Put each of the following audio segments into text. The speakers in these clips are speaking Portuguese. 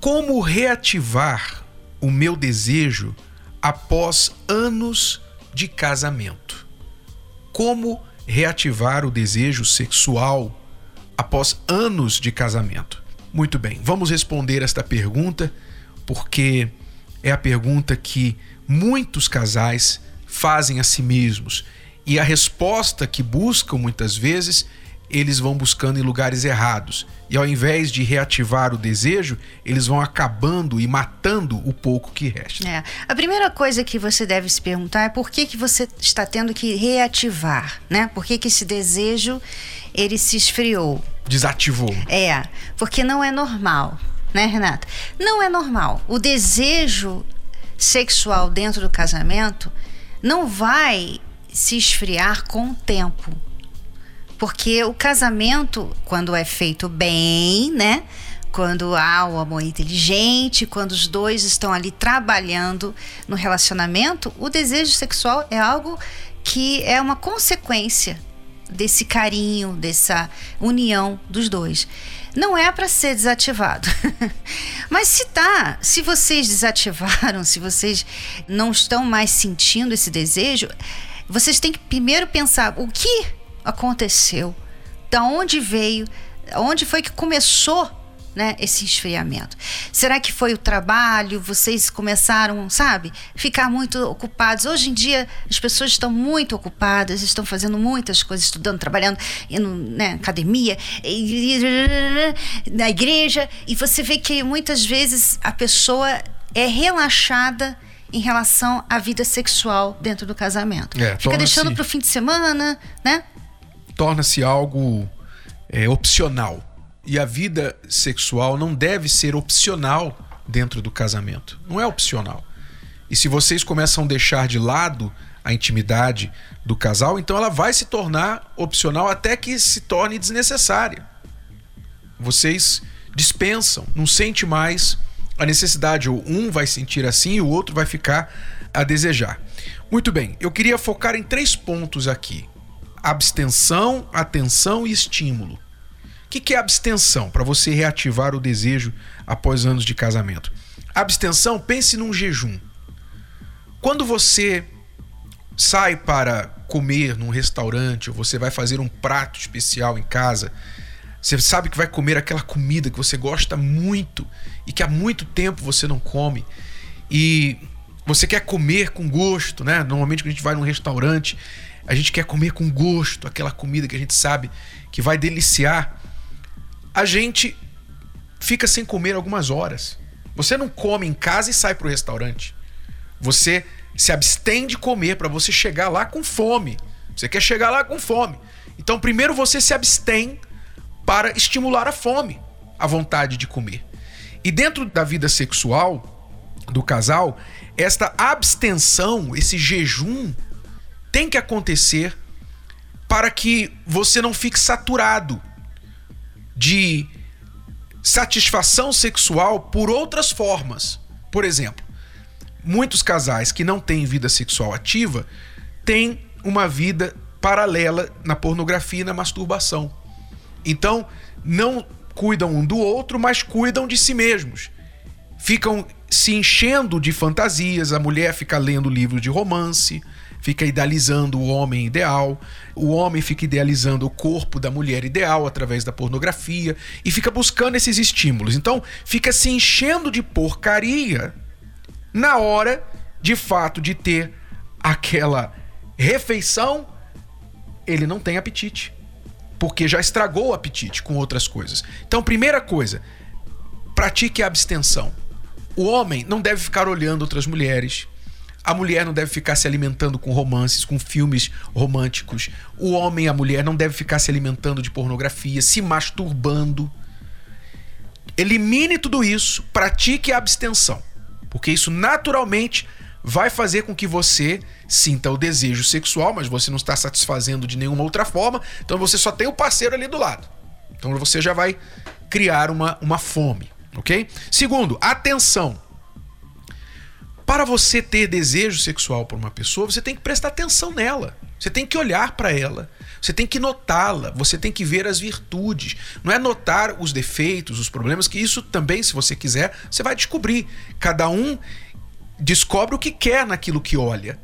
Como reativar o meu desejo após anos de casamento? Como reativar o desejo sexual após anos de casamento? Muito bem, vamos responder esta pergunta porque é a pergunta que muitos casais fazem a si mesmos. E a resposta que buscam muitas vezes, eles vão buscando em lugares errados. E ao invés de reativar o desejo, eles vão acabando e matando o pouco que resta. É. A primeira coisa que você deve se perguntar é por que, que você está tendo que reativar, né? Por que, que esse desejo ele se esfriou? Desativou. É, porque não é normal né, Renata? Não é normal. O desejo sexual dentro do casamento não vai se esfriar com o tempo. Porque o casamento, quando é feito bem, né? Quando há o amor inteligente, quando os dois estão ali trabalhando no relacionamento, o desejo sexual é algo que é uma consequência desse carinho, dessa união dos dois não é para ser desativado. Mas se tá, se vocês desativaram, se vocês não estão mais sentindo esse desejo, vocês têm que primeiro pensar o que aconteceu, da onde veio, onde foi que começou né, esse esfriamento? Será que foi o trabalho? Vocês começaram, sabe, ficar muito ocupados? Hoje em dia as pessoas estão muito ocupadas, estão fazendo muitas coisas, estudando, trabalhando, indo né, academia, na igreja, e você vê que muitas vezes a pessoa é relaxada em relação à vida sexual dentro do casamento. É, Fica deixando para o fim de semana, né? Torna-se algo é, opcional. E a vida sexual não deve ser opcional dentro do casamento. Não é opcional. E se vocês começam a deixar de lado a intimidade do casal, então ela vai se tornar opcional até que se torne desnecessária. Vocês dispensam, não sente mais a necessidade. Ou um vai sentir assim e o outro vai ficar a desejar. Muito bem, eu queria focar em três pontos aqui: abstenção, atenção e estímulo. O que, que é abstenção? Para você reativar o desejo após anos de casamento. Abstenção, pense num jejum. Quando você sai para comer num restaurante ou você vai fazer um prato especial em casa, você sabe que vai comer aquela comida que você gosta muito e que há muito tempo você não come e você quer comer com gosto, né? Normalmente quando a gente vai num restaurante, a gente quer comer com gosto aquela comida que a gente sabe que vai deliciar a gente fica sem comer algumas horas. Você não come em casa e sai para o restaurante. Você se abstém de comer para você chegar lá com fome. Você quer chegar lá com fome. Então, primeiro você se abstém para estimular a fome, a vontade de comer. E dentro da vida sexual do casal, esta abstenção, esse jejum, tem que acontecer para que você não fique saturado de satisfação sexual por outras formas. Por exemplo, muitos casais que não têm vida sexual ativa têm uma vida paralela na pornografia e na masturbação. Então, não cuidam um do outro, mas cuidam de si mesmos. Ficam se enchendo de fantasias, a mulher fica lendo livros de romance, fica idealizando o homem ideal, o homem fica idealizando o corpo da mulher ideal através da pornografia e fica buscando esses estímulos. Então, fica se enchendo de porcaria na hora, de fato, de ter aquela refeição, ele não tem apetite. Porque já estragou o apetite com outras coisas. Então, primeira coisa, pratique a abstenção. O homem não deve ficar olhando outras mulheres, a mulher não deve ficar se alimentando com romances, com filmes românticos. O homem e a mulher não deve ficar se alimentando de pornografia, se masturbando. Elimine tudo isso, pratique a abstenção, porque isso naturalmente vai fazer com que você sinta o desejo sexual, mas você não está satisfazendo de nenhuma outra forma, então você só tem o parceiro ali do lado. Então você já vai criar uma, uma fome, ok? Segundo, atenção. Para você ter desejo sexual por uma pessoa, você tem que prestar atenção nela. Você tem que olhar para ela. Você tem que notá-la. Você tem que ver as virtudes. Não é notar os defeitos, os problemas, que isso também, se você quiser, você vai descobrir. Cada um descobre o que quer naquilo que olha.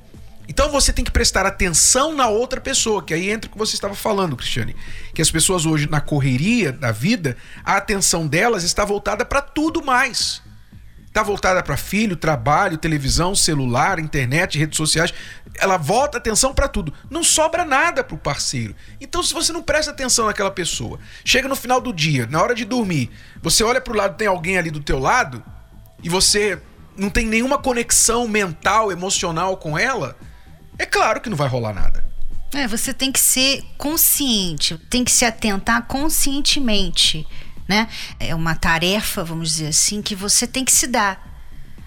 Então você tem que prestar atenção na outra pessoa, que aí entra o que você estava falando, Cristiane. Que as pessoas hoje, na correria da vida, a atenção delas está voltada para tudo mais. Está voltada para filho, trabalho, televisão, celular, internet, redes sociais. Ela volta atenção para tudo. Não sobra nada para o parceiro. Então, se você não presta atenção naquela pessoa, chega no final do dia, na hora de dormir, você olha para o lado, tem alguém ali do teu lado e você não tem nenhuma conexão mental, emocional com ela, é claro que não vai rolar nada. É, você tem que ser consciente, tem que se atentar conscientemente né? É uma tarefa, vamos dizer assim, que você tem que se dar.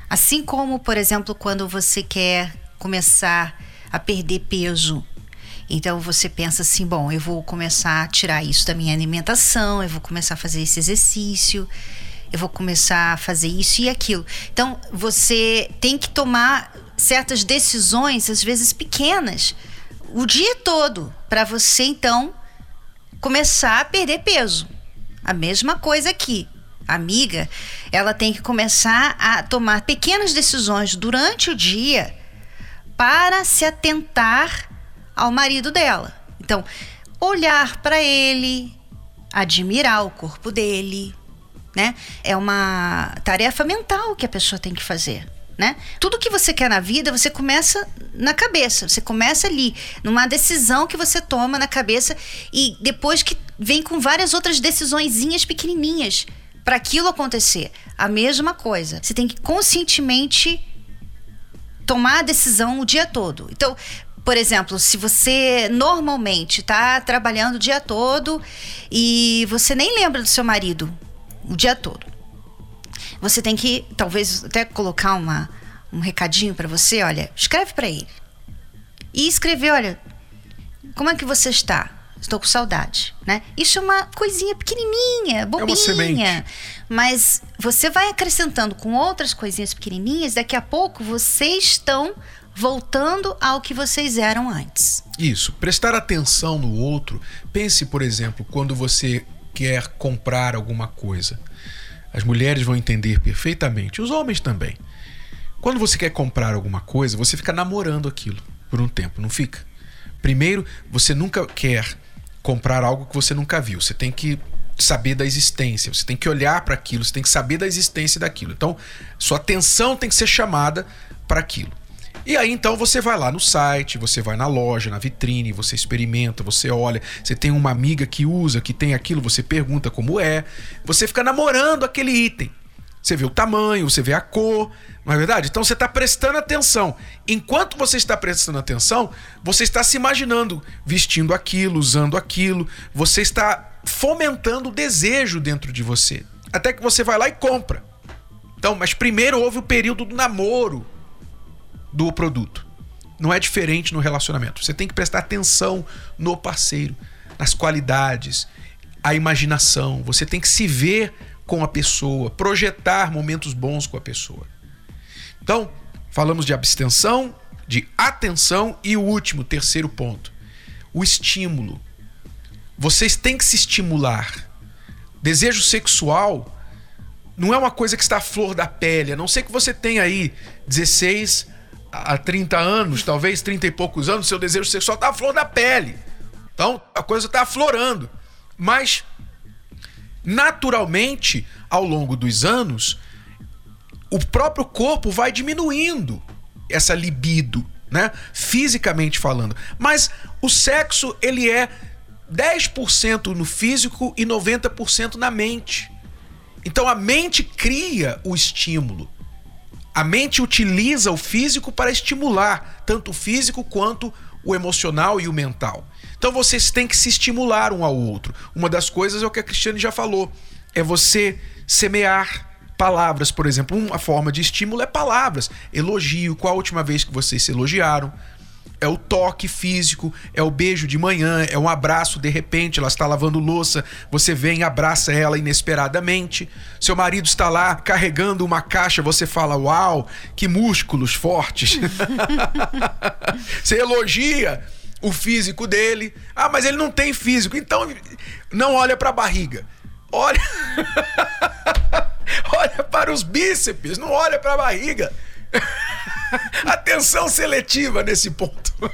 Assim como, por exemplo, quando você quer começar a perder peso. Então você pensa assim: bom, eu vou começar a tirar isso da minha alimentação, eu vou começar a fazer esse exercício, eu vou começar a fazer isso e aquilo. Então você tem que tomar certas decisões, às vezes pequenas, o dia todo, para você então começar a perder peso. A mesma coisa aqui. A amiga, ela tem que começar a tomar pequenas decisões durante o dia para se atentar ao marido dela. Então, olhar para ele, admirar o corpo dele, né? É uma tarefa mental que a pessoa tem que fazer. Né? Tudo que você quer na vida, você começa na cabeça, você começa ali, numa decisão que você toma na cabeça e depois que vem com várias outras decisõezinhas pequenininhas para aquilo acontecer. A mesma coisa. Você tem que conscientemente tomar a decisão o dia todo. Então, por exemplo, se você normalmente está trabalhando o dia todo e você nem lembra do seu marido o dia todo você tem que, talvez, até colocar uma, um recadinho para você, olha, escreve para ele. E escrever, olha, como é que você está? Estou com saudade, né? Isso é uma coisinha pequenininha, bobinha. É mas você vai acrescentando com outras coisinhas pequenininhas, daqui a pouco vocês estão voltando ao que vocês eram antes. Isso, prestar atenção no outro. Pense, por exemplo, quando você quer comprar alguma coisa. As mulheres vão entender perfeitamente, os homens também. Quando você quer comprar alguma coisa, você fica namorando aquilo por um tempo, não fica? Primeiro, você nunca quer comprar algo que você nunca viu. Você tem que saber da existência, você tem que olhar para aquilo, você tem que saber da existência daquilo. Então, sua atenção tem que ser chamada para aquilo. E aí então você vai lá no site, você vai na loja, na vitrine, você experimenta, você olha, você tem uma amiga que usa, que tem aquilo, você pergunta como é, você fica namorando aquele item. Você vê o tamanho, você vê a cor, não é verdade? Então você está prestando atenção. Enquanto você está prestando atenção, você está se imaginando vestindo aquilo, usando aquilo, você está fomentando o desejo dentro de você. Até que você vai lá e compra. Então, mas primeiro houve o período do namoro do produto. Não é diferente no relacionamento. Você tem que prestar atenção no parceiro, nas qualidades, a imaginação. Você tem que se ver com a pessoa, projetar momentos bons com a pessoa. Então, falamos de abstenção, de atenção e o último, terceiro ponto, o estímulo. Vocês têm que se estimular. Desejo sexual não é uma coisa que está à flor da pele, a não ser que você tenha aí 16 há 30 anos, talvez 30 e poucos anos, seu desejo sexual está à flor da pele. Então a coisa está aflorando. Mas, naturalmente, ao longo dos anos, o próprio corpo vai diminuindo essa libido, né? Fisicamente falando. Mas o sexo, ele é 10% no físico e 90% na mente. Então a mente cria o estímulo. A mente utiliza o físico para estimular tanto o físico quanto o emocional e o mental. Então vocês têm que se estimular um ao outro. Uma das coisas é o que a Cristiane já falou. é você semear palavras, por exemplo. Uma forma de estímulo é palavras. Elogio. Qual a última vez que vocês se elogiaram? É o toque físico, é o beijo de manhã, é um abraço de repente, ela está lavando louça, você vem e abraça ela inesperadamente. Seu marido está lá carregando uma caixa, você fala: "Uau, que músculos fortes". você elogia o físico dele. Ah, mas ele não tem físico. Então não olha para a barriga. Olha Olha para os bíceps, não olha para a barriga. Atenção seletiva nesse ponto.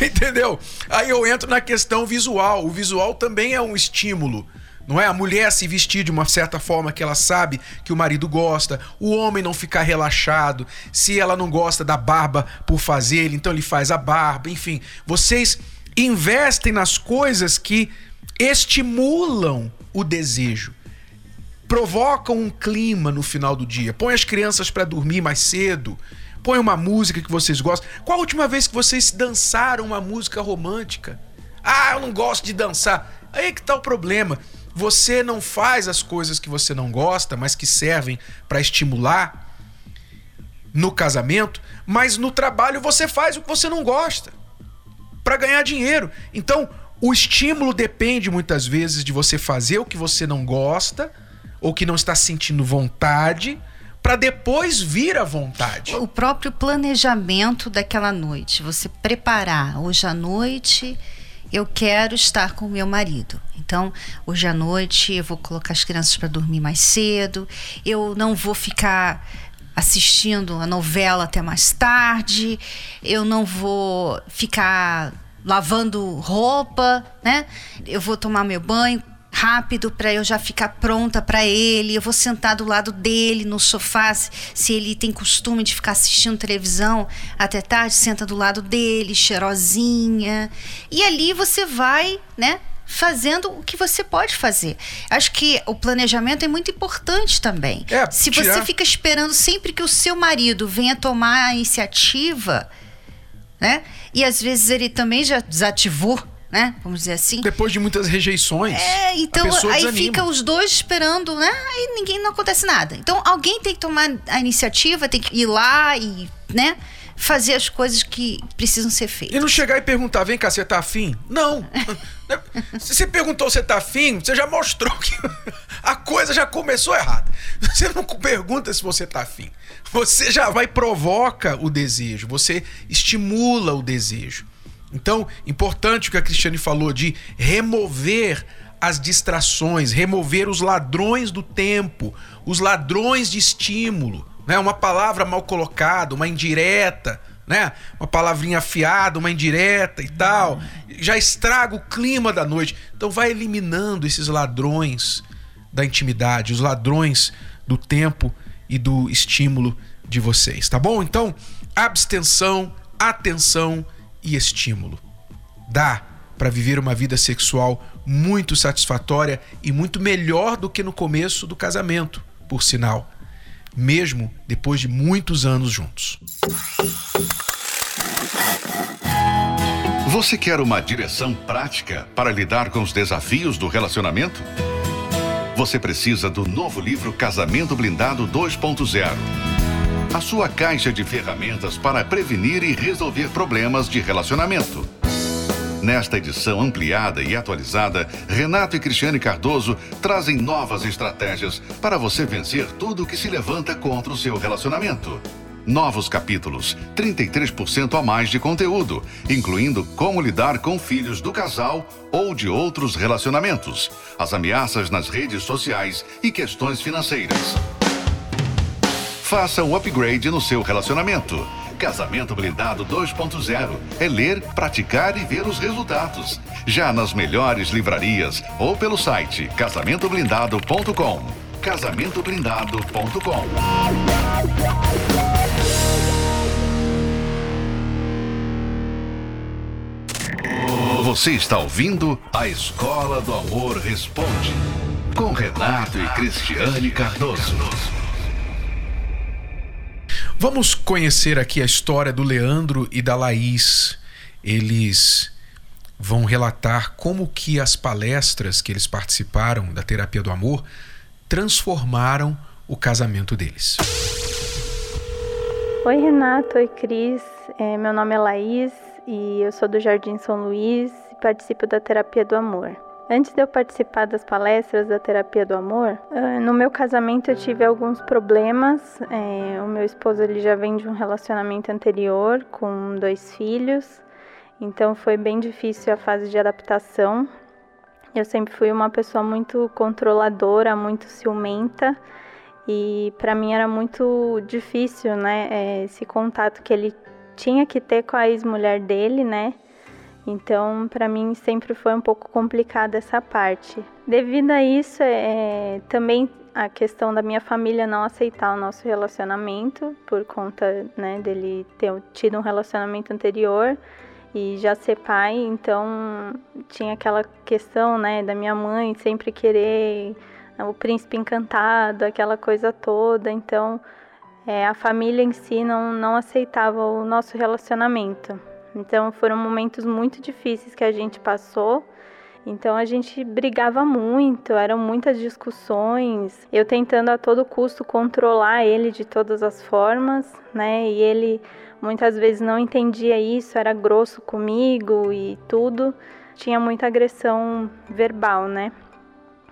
Entendeu? Aí eu entro na questão visual. O visual também é um estímulo. Não é a mulher se vestir de uma certa forma que ela sabe que o marido gosta, o homem não ficar relaxado, se ela não gosta da barba por fazer, então ele faz a barba, enfim. Vocês investem nas coisas que estimulam o desejo provocam um clima no final do dia. Põe as crianças para dormir mais cedo. Põe uma música que vocês gostam. Qual a última vez que vocês dançaram uma música romântica? Ah, eu não gosto de dançar. Aí que tá o problema. Você não faz as coisas que você não gosta, mas que servem para estimular no casamento, mas no trabalho você faz o que você não gosta para ganhar dinheiro. Então, o estímulo depende muitas vezes de você fazer o que você não gosta ou que não está sentindo vontade para depois vir a vontade. O próprio planejamento daquela noite, você preparar hoje à noite eu quero estar com meu marido. Então, hoje à noite eu vou colocar as crianças para dormir mais cedo, eu não vou ficar assistindo a novela até mais tarde, eu não vou ficar lavando roupa, né? Eu vou tomar meu banho, rápido para eu já ficar pronta para ele. Eu vou sentar do lado dele no sofá, se ele tem costume de ficar assistindo televisão até tarde, senta do lado dele, cheirosinha. E ali você vai, né, fazendo o que você pode fazer. Acho que o planejamento é muito importante também. É, se tirar... você fica esperando sempre que o seu marido venha tomar a iniciativa, né? E às vezes ele também já desativou né? Vamos dizer assim. Depois de muitas rejeições. É, então aí desanima. fica os dois esperando, né? Aí ninguém não acontece nada. Então alguém tem que tomar a iniciativa, tem que ir lá e, né? Fazer as coisas que precisam ser feitas. E não chegar e perguntar, vem cá, você tá afim? Não. se você perguntou se tá afim, você já mostrou que a coisa já começou errada. Você não pergunta se você tá afim. Você já vai provoca o desejo, você estimula o desejo. Então, importante o que a Cristiane falou de remover as distrações, remover os ladrões do tempo, os ladrões de estímulo, né? Uma palavra mal colocada, uma indireta, né? Uma palavrinha afiada, uma indireta e tal, já estraga o clima da noite. Então vai eliminando esses ladrões da intimidade, os ladrões do tempo e do estímulo de vocês, tá bom? Então, abstenção, atenção, e estímulo. Dá para viver uma vida sexual muito satisfatória e muito melhor do que no começo do casamento, por sinal, mesmo depois de muitos anos juntos. Você quer uma direção prática para lidar com os desafios do relacionamento? Você precisa do novo livro Casamento Blindado 2.0 a sua caixa de ferramentas para prevenir e resolver problemas de relacionamento. Nesta edição ampliada e atualizada, Renato e Cristiane Cardoso trazem novas estratégias para você vencer tudo que se levanta contra o seu relacionamento. Novos capítulos, 33% a mais de conteúdo, incluindo como lidar com filhos do casal ou de outros relacionamentos, as ameaças nas redes sociais e questões financeiras. Faça um upgrade no seu relacionamento. Casamento Blindado 2.0 é ler, praticar e ver os resultados. Já nas melhores livrarias ou pelo site casamentoblindado.com. Casamentoblindado.com. Você está ouvindo a Escola do Amor Responde com Renato e Cristiane Cardoso. Vamos conhecer aqui a história do Leandro e da Laís. Eles vão relatar como que as palestras que eles participaram da terapia do amor transformaram o casamento deles. Oi Renato, oi Cris, é, meu nome é Laís e eu sou do Jardim São Luís e participo da terapia do amor. Antes de eu participar das palestras da terapia do amor, ah, no meu casamento eu tive alguns problemas. É, o meu esposo ele já vem de um relacionamento anterior com dois filhos, então foi bem difícil a fase de adaptação. Eu sempre fui uma pessoa muito controladora, muito ciumenta e para mim era muito difícil, né, é, esse contato que ele tinha que ter com a ex-mulher dele, né? Então, para mim sempre foi um pouco complicada essa parte. Devido a isso, é, também a questão da minha família não aceitar o nosso relacionamento por conta, né, dele ter tido um relacionamento anterior e já ser pai, então tinha aquela questão, né, da minha mãe sempre querer o príncipe encantado, aquela coisa toda. Então, é, a família em si não, não aceitava o nosso relacionamento. Então foram momentos muito difíceis que a gente passou. Então a gente brigava muito, eram muitas discussões, eu tentando a todo custo controlar ele de todas as formas, né? E ele muitas vezes não entendia isso, era grosso comigo e tudo. Tinha muita agressão verbal, né?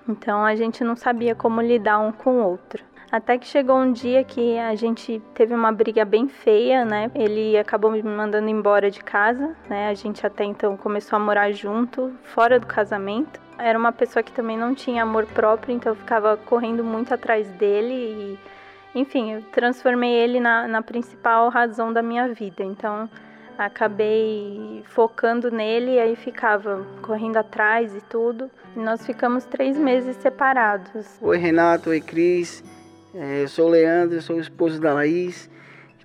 Então a gente não sabia como lidar um com o outro. Até que chegou um dia que a gente teve uma briga bem feia, né? Ele acabou me mandando embora de casa, né? A gente até então começou a morar junto, fora do casamento. Era uma pessoa que também não tinha amor próprio, então eu ficava correndo muito atrás dele e, enfim, eu transformei ele na, na principal razão da minha vida. Então acabei focando nele e aí ficava correndo atrás e tudo. E nós ficamos três meses separados. Oi Renato, oi Cris. É, eu sou o Leandro, sou o esposo da Laís.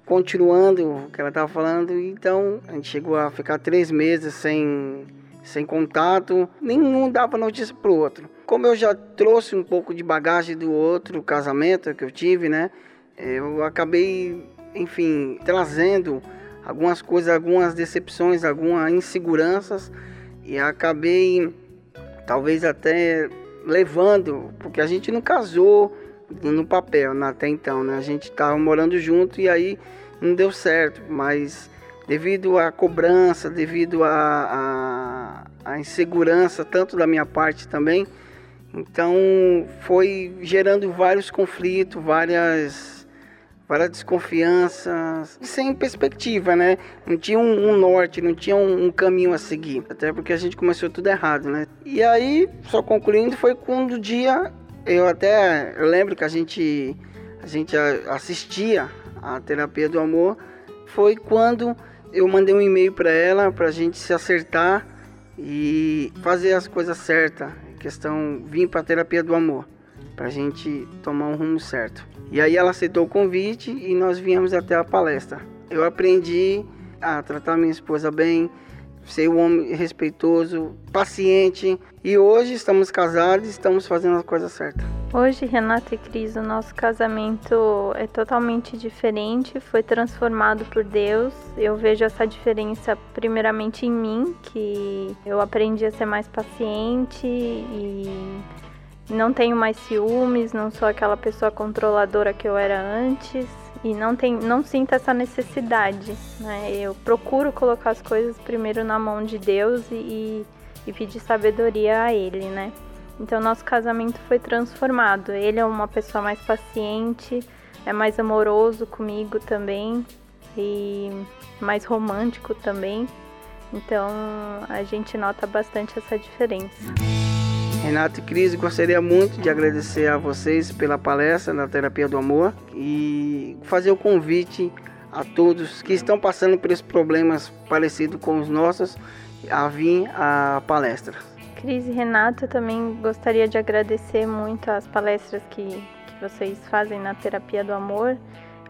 Continuando o que ela estava falando, então a gente chegou a ficar três meses sem, sem contato, nenhum dava notícia pro outro. Como eu já trouxe um pouco de bagagem do outro casamento que eu tive, né? Eu acabei, enfim, trazendo algumas coisas, algumas decepções, algumas inseguranças e acabei talvez até levando, porque a gente não casou, no papel né, até então, né? A gente estava morando junto e aí não deu certo, mas devido à cobrança, devido à, insegurança, tanto da minha parte também, então foi gerando vários conflitos, várias, várias desconfianças, sem perspectiva, né? Não tinha um, um norte, não tinha um, um, caminho a seguir, até porque a gente começou tudo errado, né? E aí, só concluindo, foi quando o dia eu até lembro que a gente a gente assistia a terapia do amor foi quando eu mandei um e-mail para ela para a gente se acertar e fazer as coisas certas. Questão vir para a terapia do amor para a gente tomar um rumo certo. E aí ela aceitou o convite e nós viemos até a palestra. Eu aprendi a tratar minha esposa bem, ser um homem respeitoso, paciente. E hoje estamos casados e estamos fazendo a coisa certa. Hoje, Renata e Cris, o nosso casamento é totalmente diferente, foi transformado por Deus. Eu vejo essa diferença primeiramente em mim, que eu aprendi a ser mais paciente e não tenho mais ciúmes, não sou aquela pessoa controladora que eu era antes e não tem, não sinto essa necessidade, né? Eu procuro colocar as coisas primeiro na mão de Deus e, e pedir sabedoria a Ele, né? Então nosso casamento foi transformado. Ele é uma pessoa mais paciente, é mais amoroso comigo também e mais romântico também. Então a gente nota bastante essa diferença. Renato e Cris, gostaria muito de agradecer a vocês pela palestra na Terapia do Amor e fazer o convite a todos que estão passando por esses problemas parecidos com os nossos a vir à palestra. Cris e Renato, também gostaria de agradecer muito as palestras que, que vocês fazem na Terapia do Amor.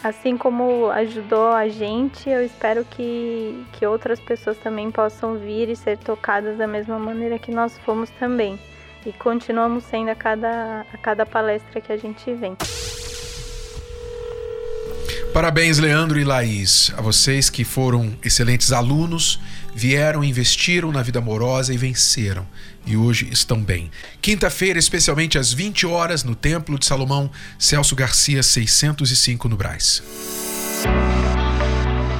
Assim como ajudou a gente, eu espero que, que outras pessoas também possam vir e ser tocadas da mesma maneira que nós fomos também e continuamos sendo a cada, a cada palestra que a gente vem. Parabéns, Leandro e Laís, a vocês que foram excelentes alunos, vieram, investiram na vida amorosa e venceram. E hoje estão bem. Quinta-feira, especialmente às 20 horas, no Templo de Salomão, Celso Garcia, 605 no Braz.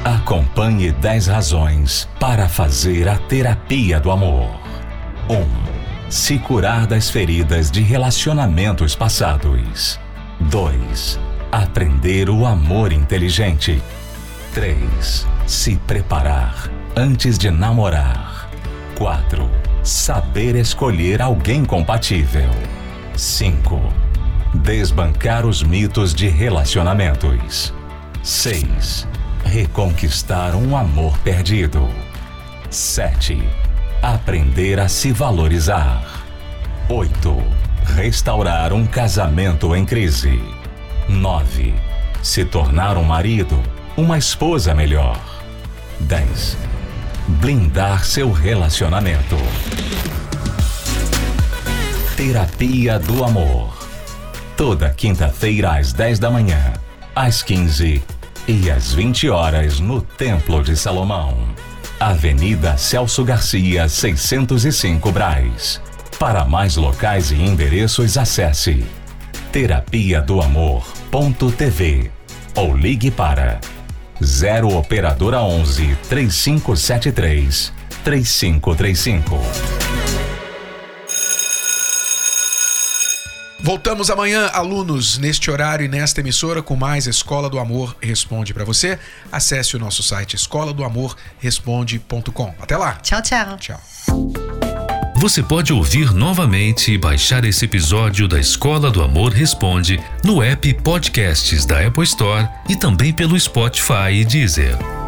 Acompanhe 10 razões para fazer a terapia do amor. 1. Um, se curar das feridas de relacionamentos passados. 2 Aprender o amor inteligente. 3. Se preparar antes de namorar. 4. Saber escolher alguém compatível. 5. Desbancar os mitos de relacionamentos. 6. Reconquistar um amor perdido. 7. Aprender a se valorizar. 8. Restaurar um casamento em crise. 9. Se tornar um marido, uma esposa melhor. 10. Blindar seu relacionamento. Terapia do Amor. Toda quinta-feira às 10 da manhã, às 15 e às 20 horas no Templo de Salomão. Avenida Celso Garcia, 605 Braz. Para mais locais e endereços, acesse terapia do amor.tv ou ligue para 0 operadora 11 3573 3535. Voltamos amanhã, alunos, neste horário e nesta emissora com mais Escola do Amor Responde para você. Acesse o nosso site escola do amor responde.com. Até lá. Tchau, tchau. Tchau. Você pode ouvir novamente e baixar esse episódio da Escola do Amor Responde no app Podcasts da Apple Store e também pelo Spotify e Deezer.